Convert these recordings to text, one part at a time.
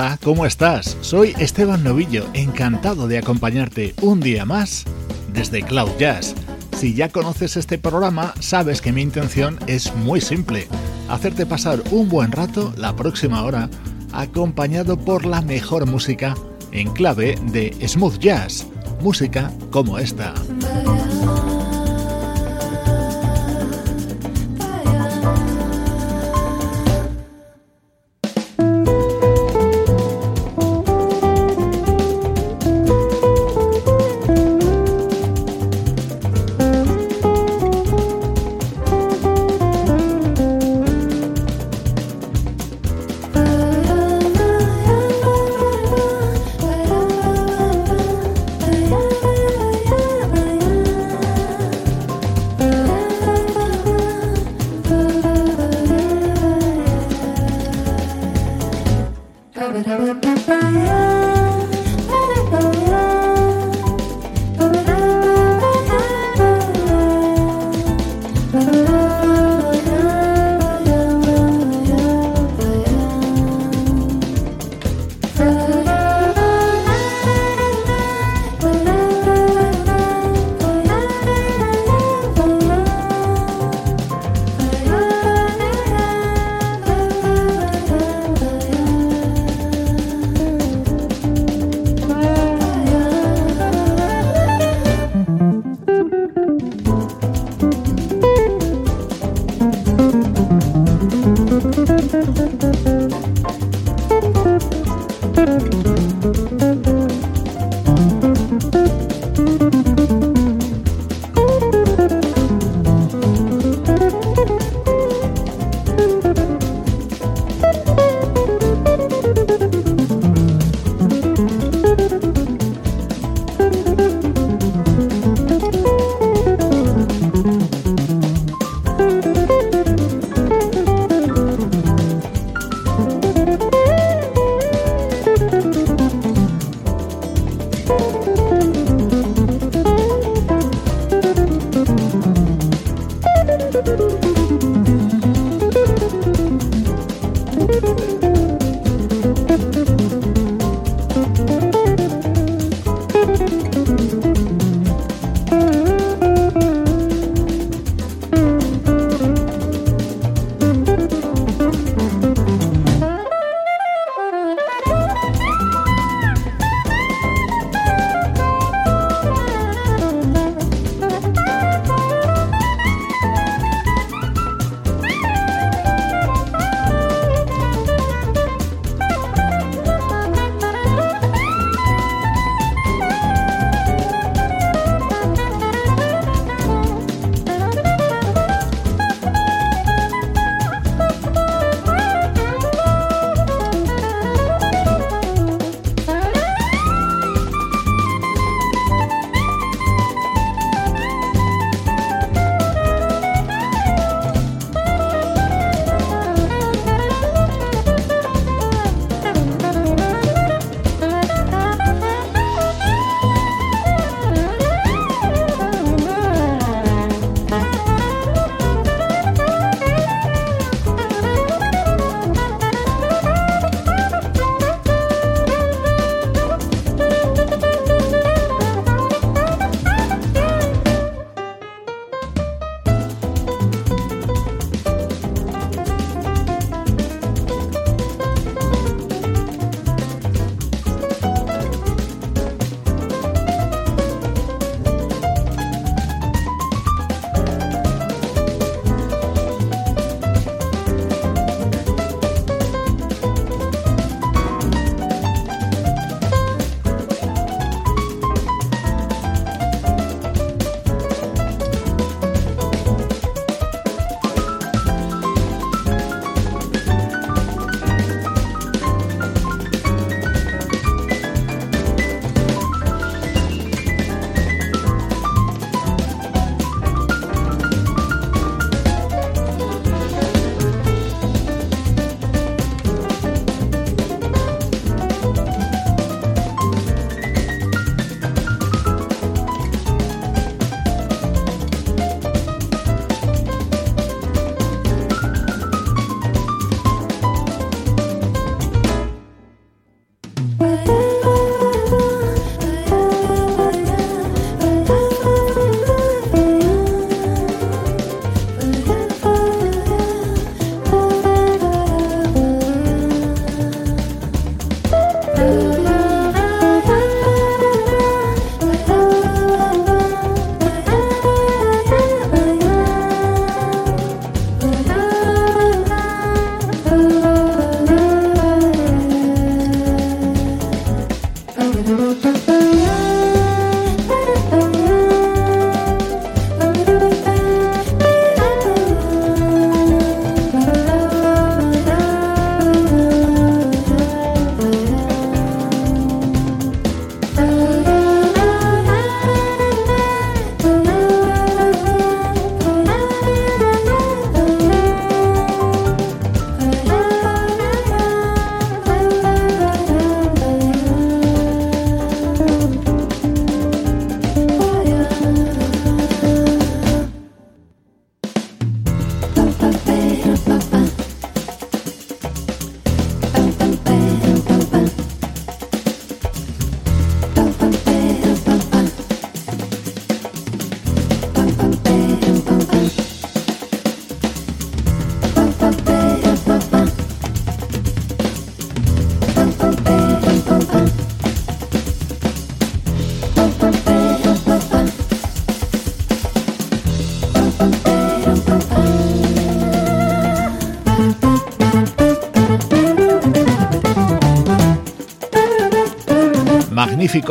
Hola, ¿cómo estás? Soy Esteban Novillo, encantado de acompañarte un día más desde Cloud Jazz. Si ya conoces este programa, sabes que mi intención es muy simple, hacerte pasar un buen rato la próxima hora, acompañado por la mejor música en clave de smooth jazz, música como esta.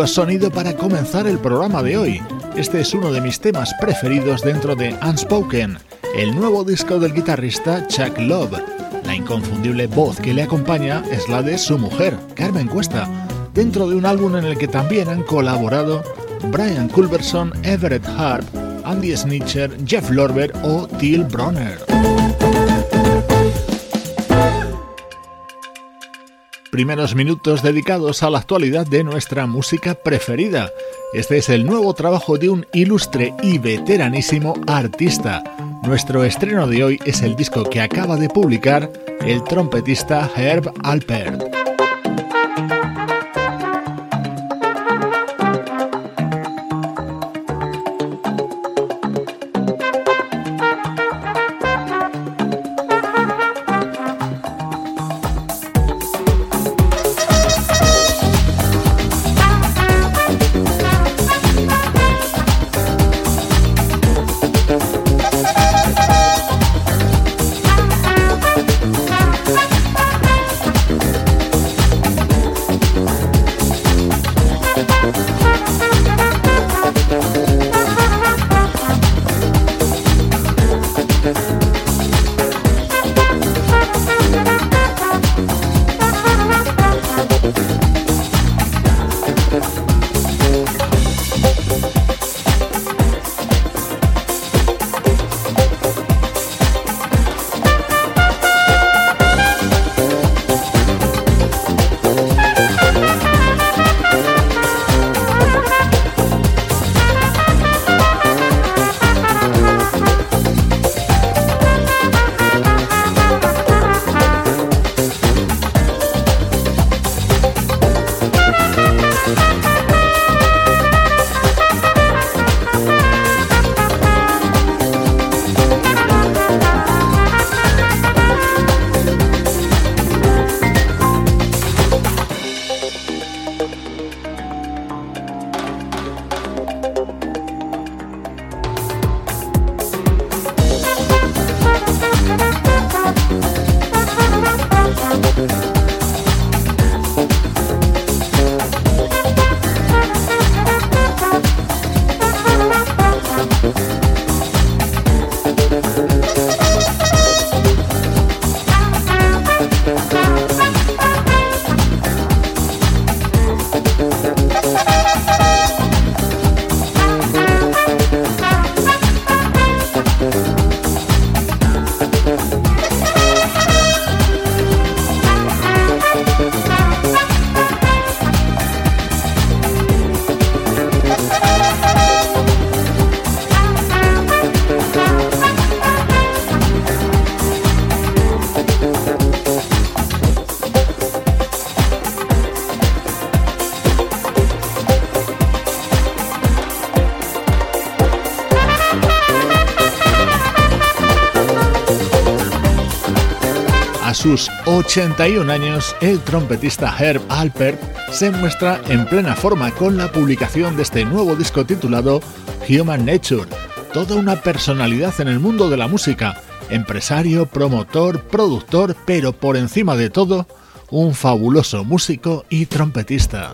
Sonido para comenzar el programa de hoy. Este es uno de mis temas preferidos dentro de Unspoken, el nuevo disco del guitarrista Chuck Love. La inconfundible voz que le acompaña es la de su mujer, Carmen Cuesta, dentro de un álbum en el que también han colaborado Brian Culberson, Everett Harp, Andy Snitcher, Jeff Lorber o Till Bronner. Primeros minutos dedicados a la actualidad de nuestra música preferida. Este es el nuevo trabajo de un ilustre y veteranísimo artista. Nuestro estreno de hoy es el disco que acaba de publicar el trompetista Herb Alpert. Sus 81 años, el trompetista Herb Alpert se muestra en plena forma con la publicación de este nuevo disco titulado Human Nature, toda una personalidad en el mundo de la música, empresario, promotor, productor, pero por encima de todo, un fabuloso músico y trompetista.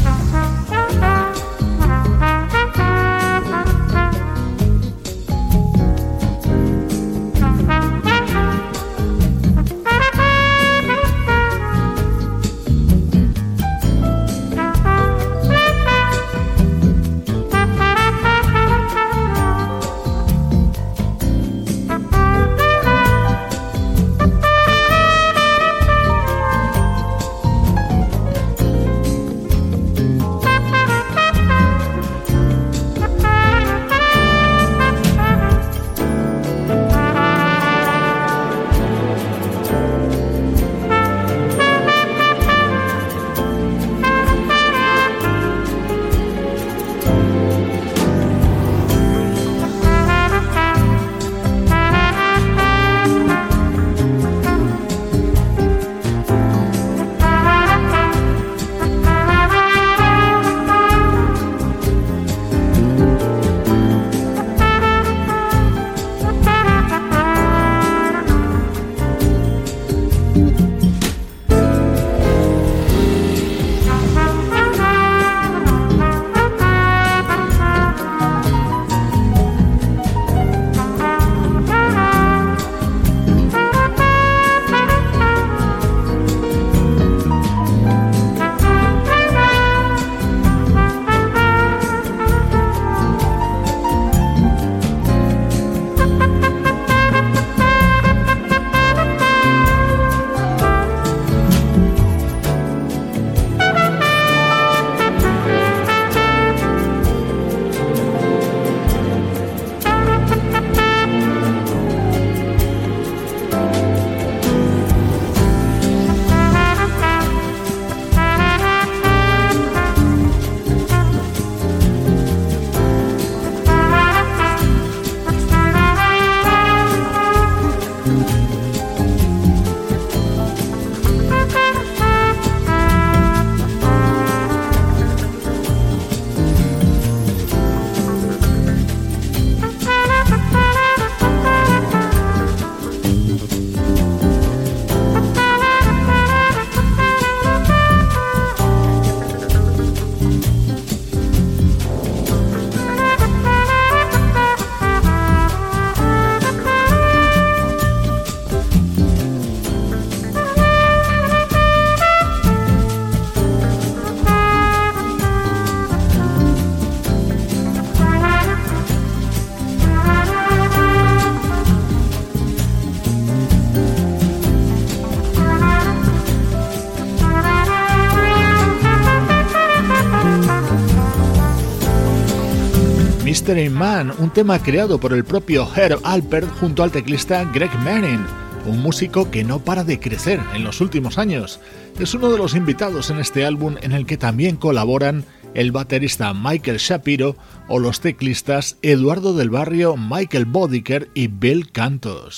Mystery Man, un tema creado por el propio Herb Alpert junto al teclista Greg Manning, un músico que no para de crecer en los últimos años. Es uno de los invitados en este álbum en el que también colaboran el baterista Michael Shapiro o los teclistas Eduardo del Barrio, Michael Bodiker y Bill Cantos.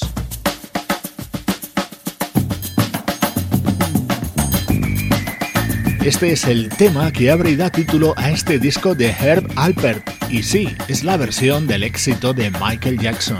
Este es el tema que abre y da título a este disco de Herb Alpert, y sí, es la versión del éxito de Michael Jackson.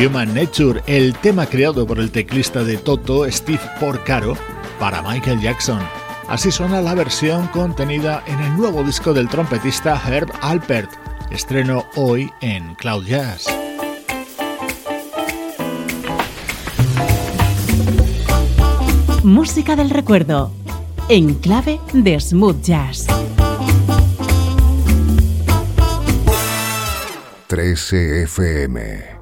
Human Nature, el tema creado por el teclista de Toto, Steve Porcaro, para Michael Jackson. Así suena la versión contenida en el nuevo disco del trompetista Herb Alpert, estreno hoy en Cloud Jazz. Música del recuerdo, en clave de smooth jazz. 13 FM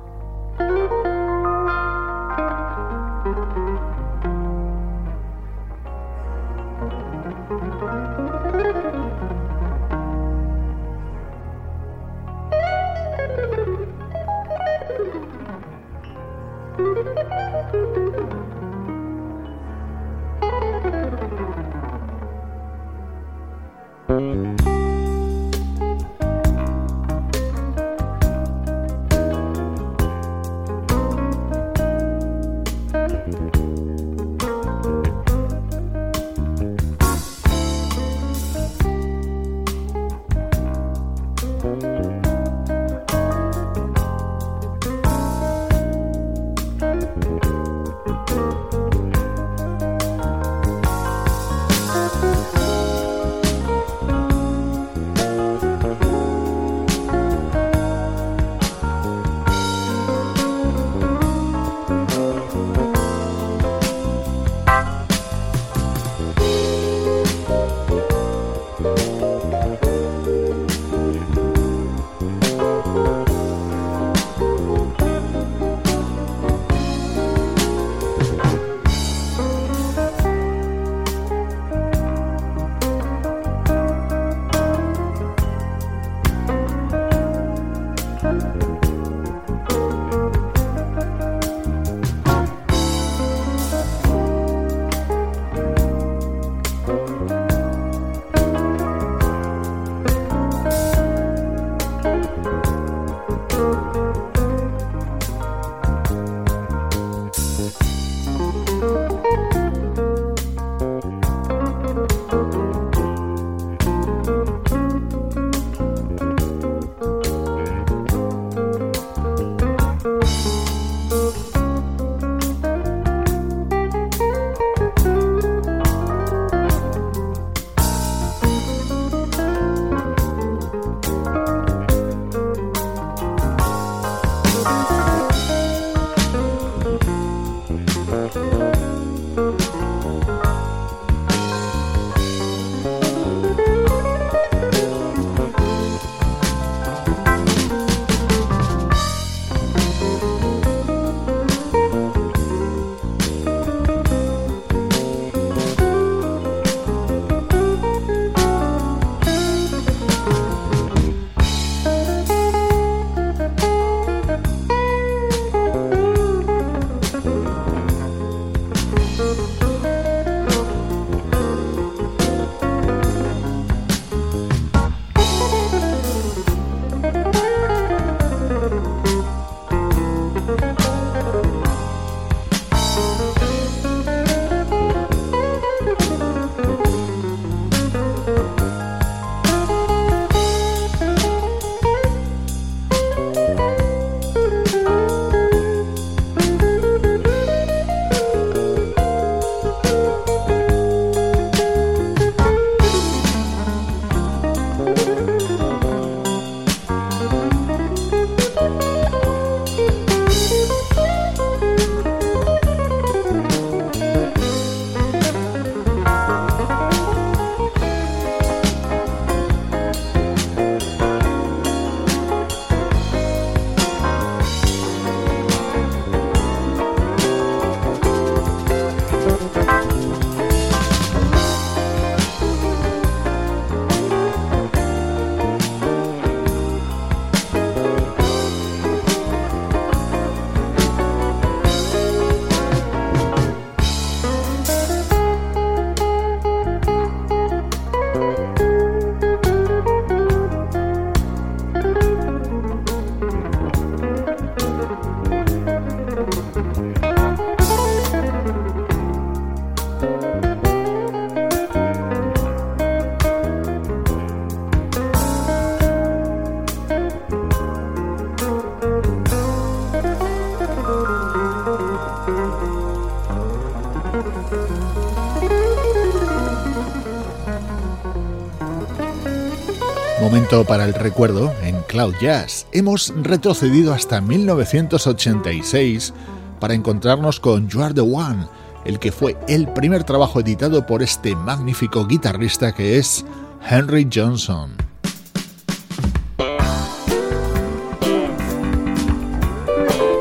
Momento para el recuerdo en Cloud Jazz. Hemos retrocedido hasta 1986 para encontrarnos con You Are the One, el que fue el primer trabajo editado por este magnífico guitarrista que es Henry Johnson.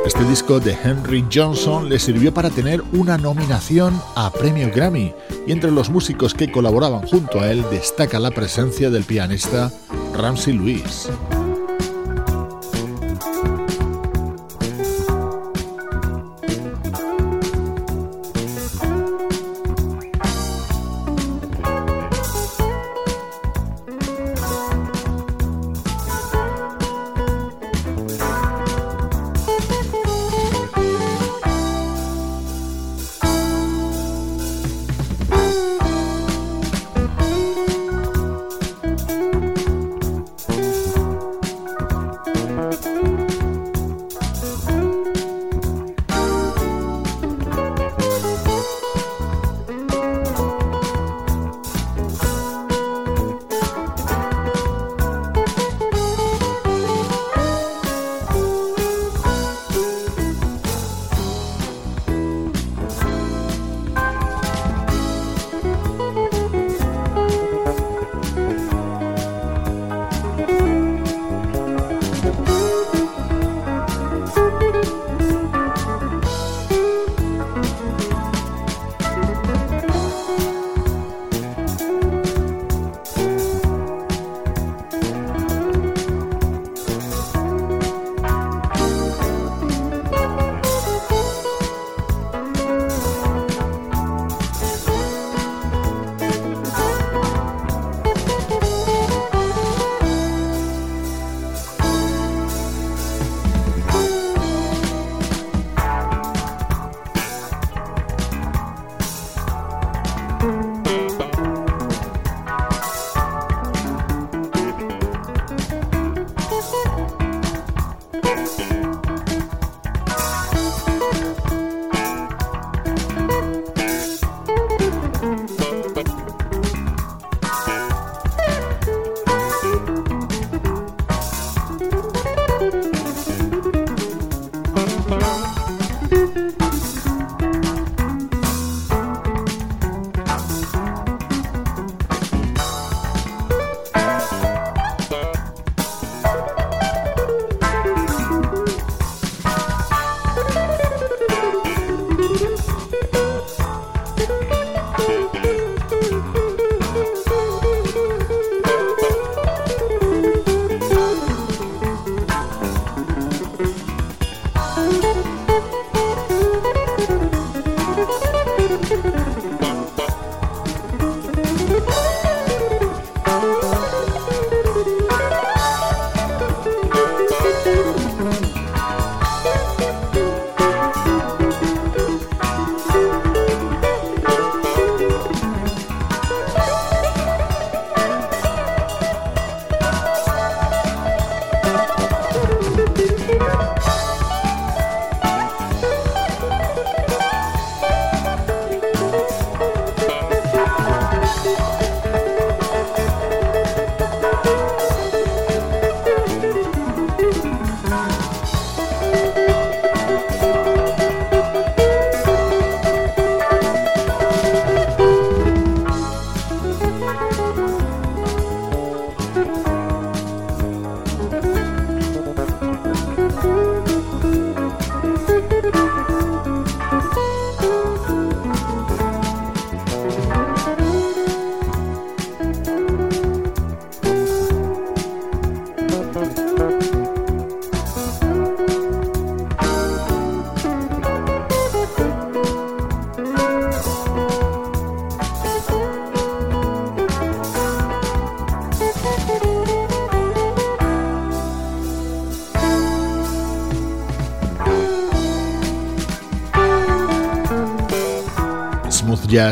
Este disco de Henry Johnson le sirvió para tener una nominación a Premio Grammy y entre los músicos que colaboraban junto a él destaca la presencia del pianista Ramsey Lewis.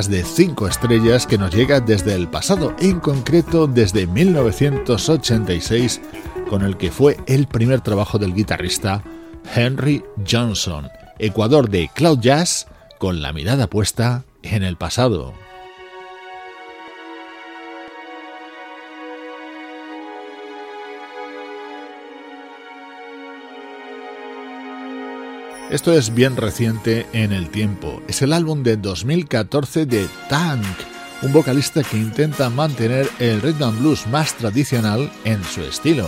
De 5 estrellas que nos llega desde el pasado, en concreto desde 1986, con el que fue el primer trabajo del guitarrista Henry Johnson, Ecuador de Cloud Jazz, con la mirada puesta en el pasado. Esto es bien reciente en el tiempo. Es el álbum de 2014 de Tank, un vocalista que intenta mantener el rhythm and blues más tradicional en su estilo.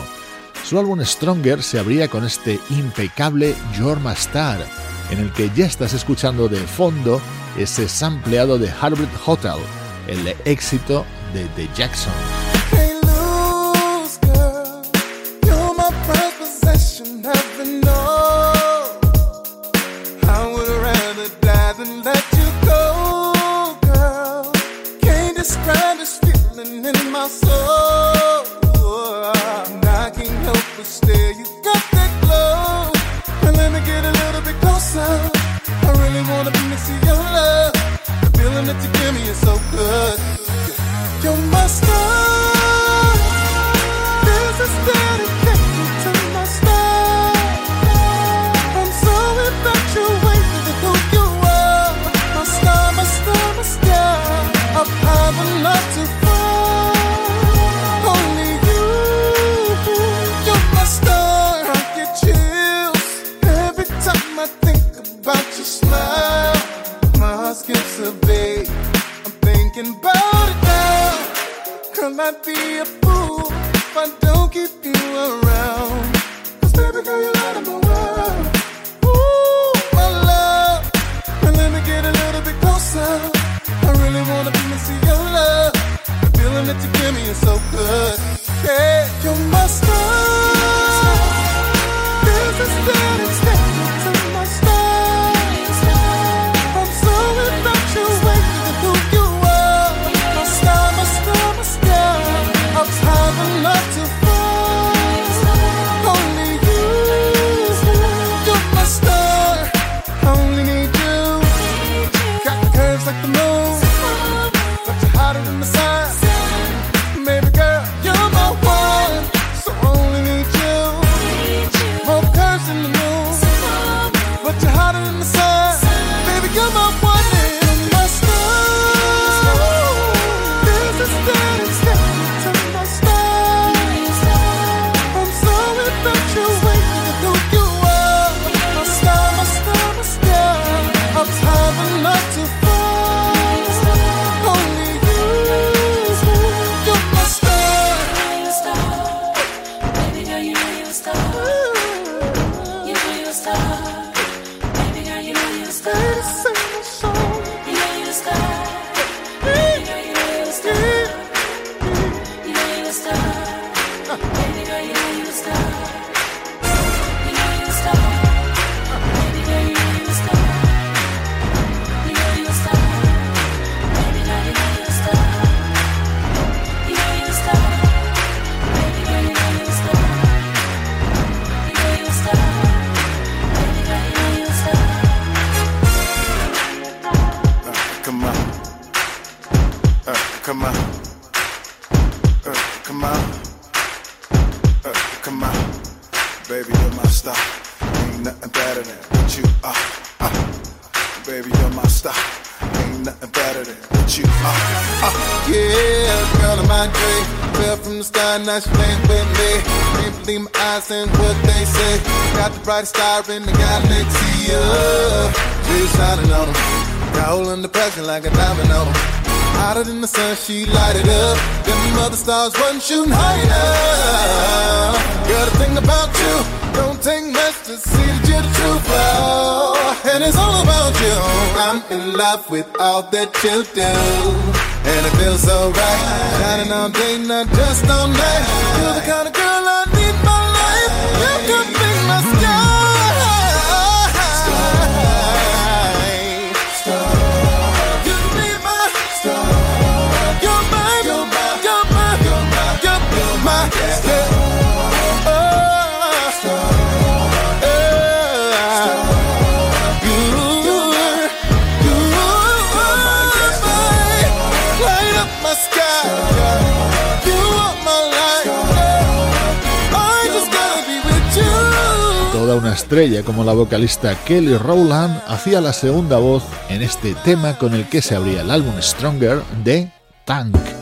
Su álbum Stronger se abría con este impecable Your Star, en el que ya estás escuchando de fondo ese sampleado de Harvard Hotel, el éxito de The Jackson. your. And I can't help but stare. You got that glow. But let me get a little bit closer. I really wanna be next to your love. The feeling that you give me is so good. You're my star. There's a. might be a fool if I don't keep you around. Cause baby girl, you're out of my world. Ooh, my love. And let me get a little bit closer. I really wanna be into your love. The feeling that you give me is so good. Baby, you're my star. Ain't nothing better than what you are. Uh, baby, you're my star. Ain't nothing better than what you are. Uh, yeah, girl of my dream. Fell from the sky, now she playing with me. Can't believe my eyes and what they say. Got the brightest star in the galaxy. Uh, she's shining on them. Roll under pressure like a them. Hotter than the sun, she lighted up. Them other stars wasn't shooting high enough. Girl, the thing about you, don't take much to see that you're the truth. Oh, and it's all about you. I'm in love with all that you do. And it feels so right. Shining all day, not just all night. You're the kind of girl I need my life. Una estrella como la vocalista Kelly Rowland hacía la segunda voz en este tema con el que se abría el álbum Stronger de Tank.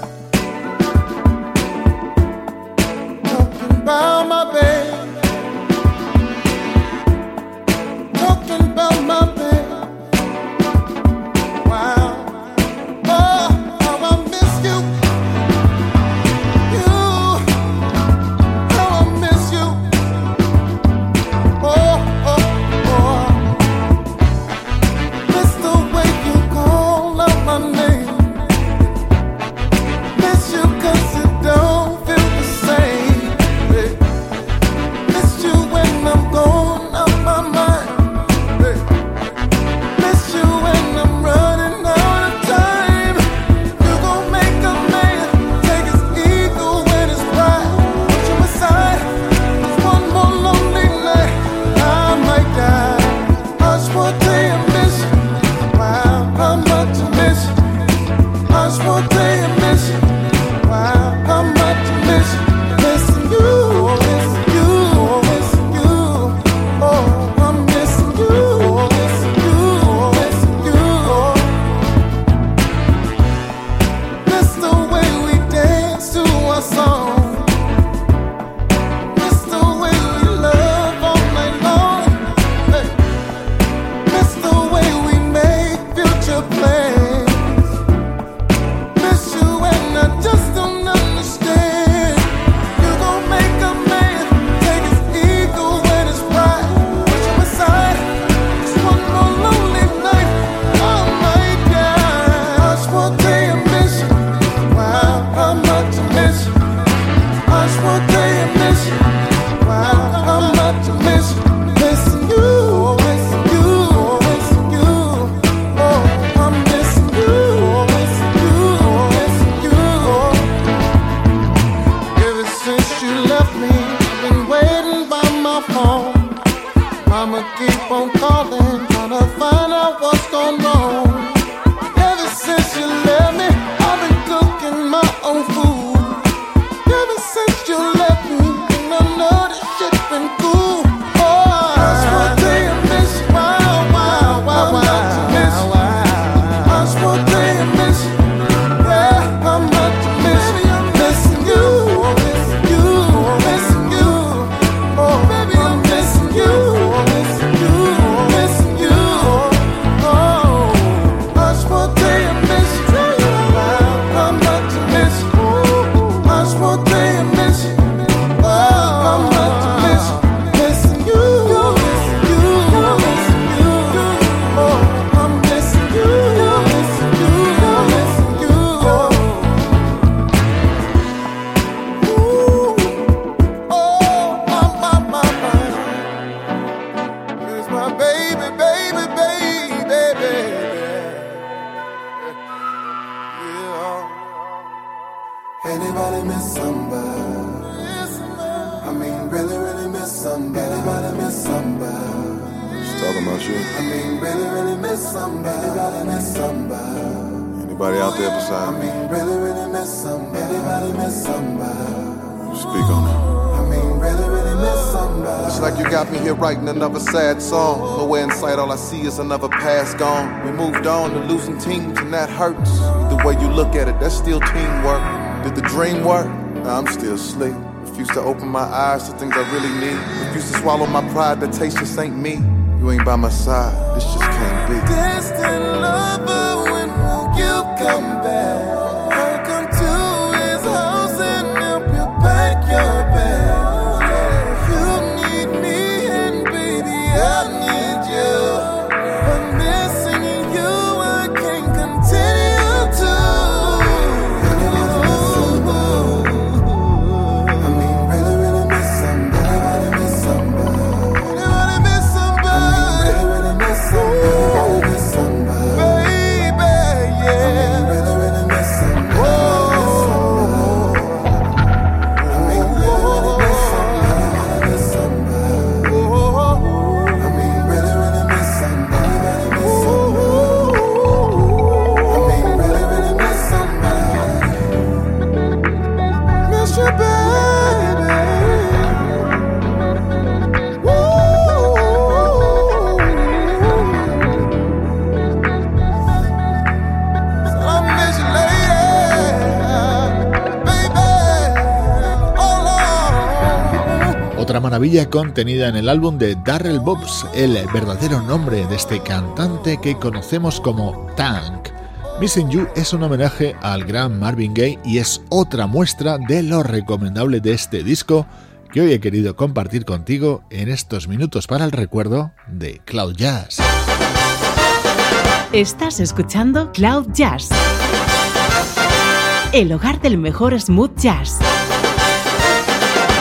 Another past gone. We moved on to losing teams, and that hurts. The way you look at it, that's still teamwork. Did the dream work? I'm still asleep. Refuse to open my eyes to things I really need. Refuse to swallow my pride, that taste just ain't me. You ain't by my side, this just can't be. Distant lover, when will you come back? Maravilla contenida en el álbum de Darrell Bobs, el verdadero nombre de este cantante que conocemos como Tank. Missing You es un homenaje al gran Marvin Gaye y es otra muestra de lo recomendable de este disco que hoy he querido compartir contigo en estos minutos para el recuerdo de Cloud Jazz. Estás escuchando Cloud Jazz, el hogar del mejor smooth jazz.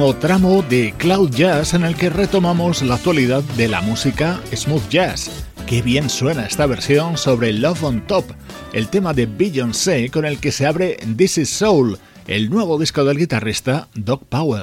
Último tramo de Cloud Jazz en el que retomamos la actualidad de la música smooth jazz. Qué bien suena esta versión sobre Love on Top, el tema de Beyoncé con el que se abre This Is Soul, el nuevo disco del guitarrista Doc Powell.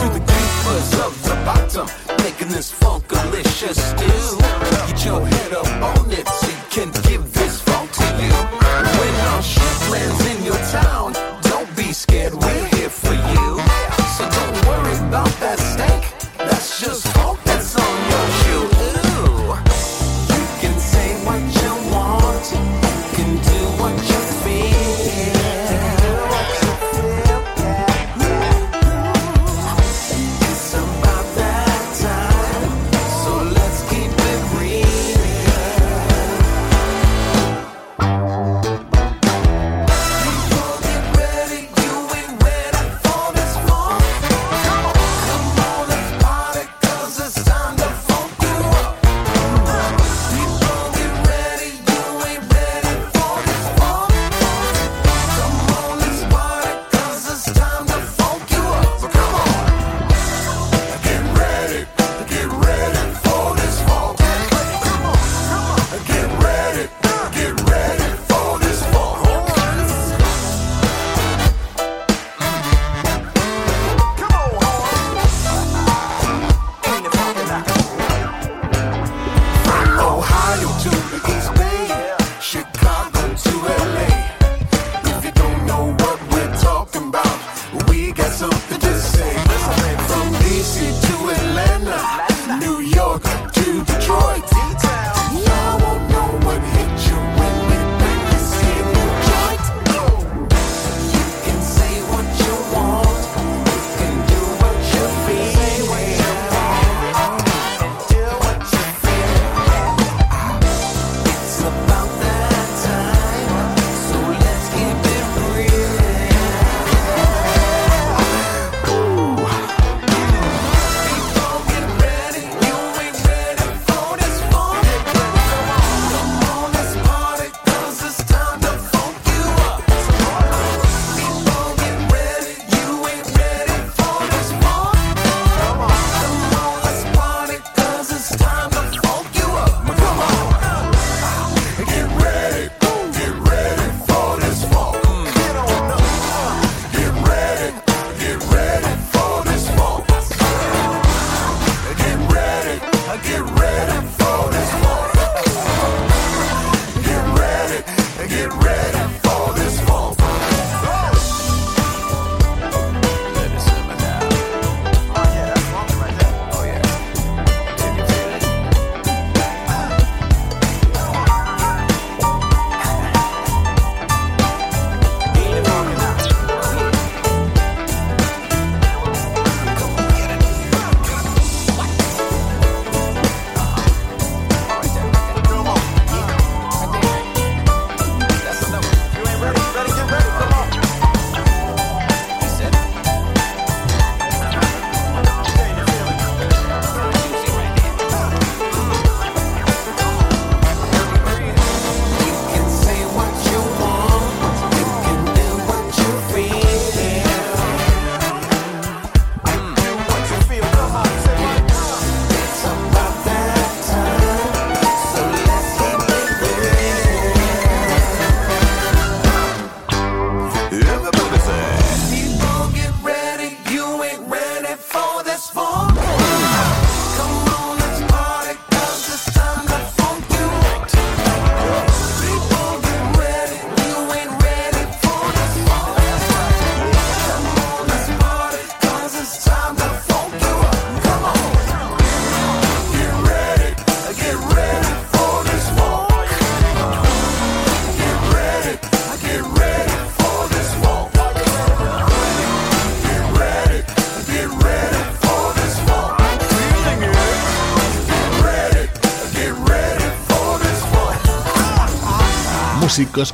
Of the bottom, making this funkalicious stew. Get your head up on it so you can give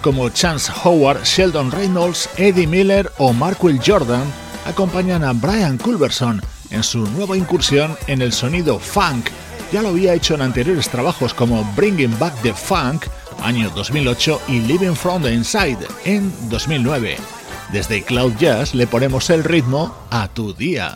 Como Chance Howard, Sheldon Reynolds, Eddie Miller o Markwell Jordan acompañan a Brian Culberson en su nueva incursión en el sonido funk. Ya lo había hecho en anteriores trabajos como Bringing Back the Funk, año 2008, y Living from the Inside, en 2009. Desde Cloud Jazz le ponemos el ritmo a tu día.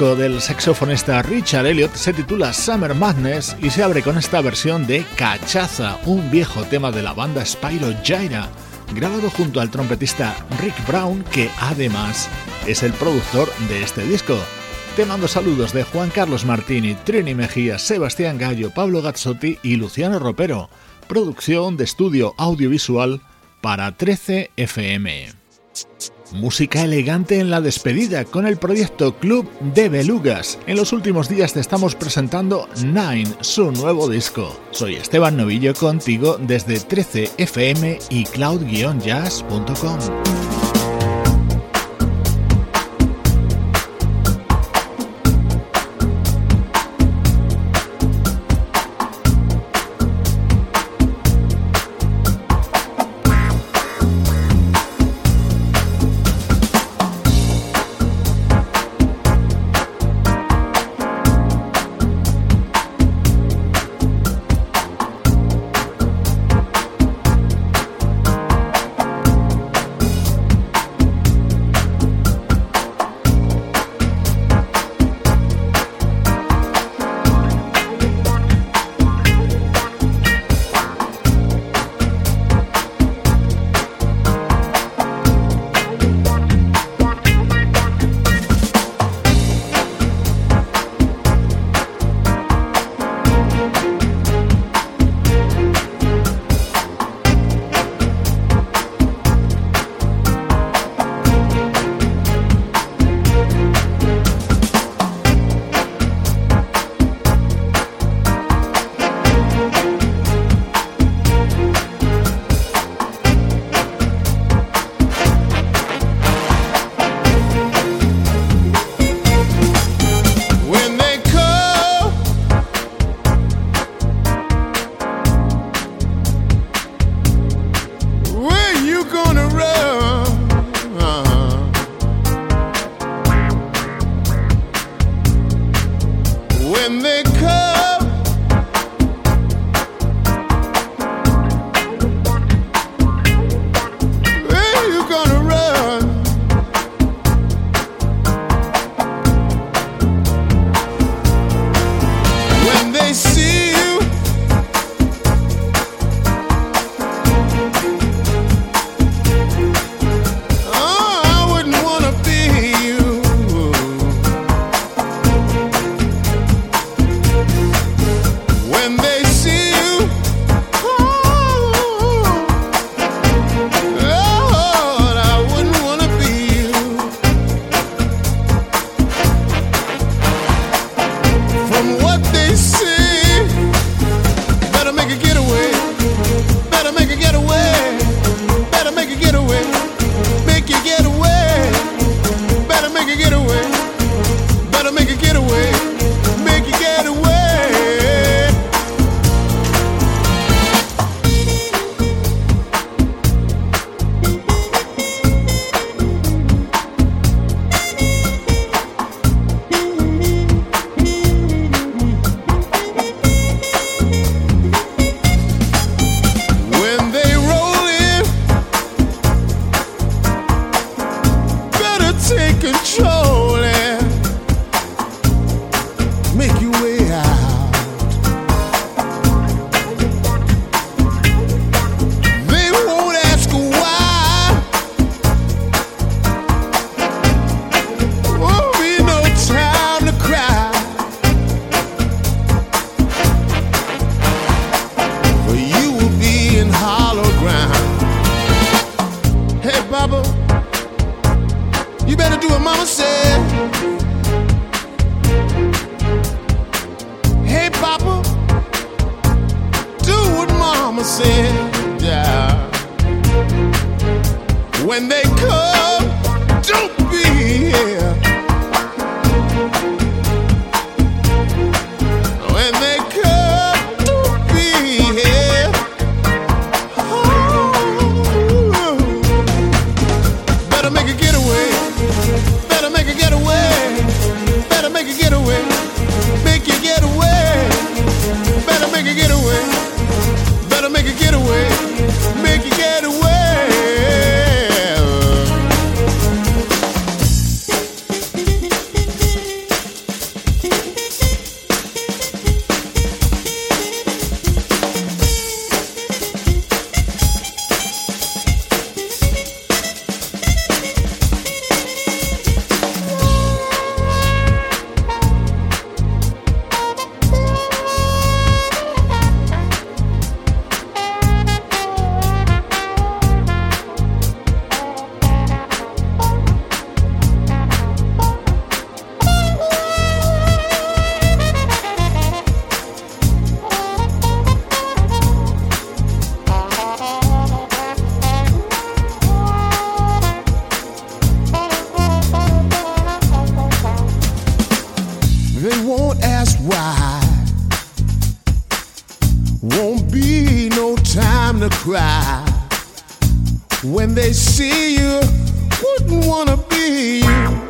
Del saxofonista Richard Elliot se titula Summer Madness y se abre con esta versión de Cachaza, un viejo tema de la banda Spyro Gyra, grabado junto al trompetista Rick Brown, que además es el productor de este disco. Te mando saludos de Juan Carlos Martini, Trini Mejía, Sebastián Gallo, Pablo Gazzotti y Luciano Ropero. Producción de estudio audiovisual para 13 FM. Música elegante en la despedida con el proyecto Club de Belugas. En los últimos días te estamos presentando Nine, su nuevo disco. Soy Esteban Novillo contigo desde 13fm y cloud-jazz.com. to cry when they see you. Wouldn't wanna be you.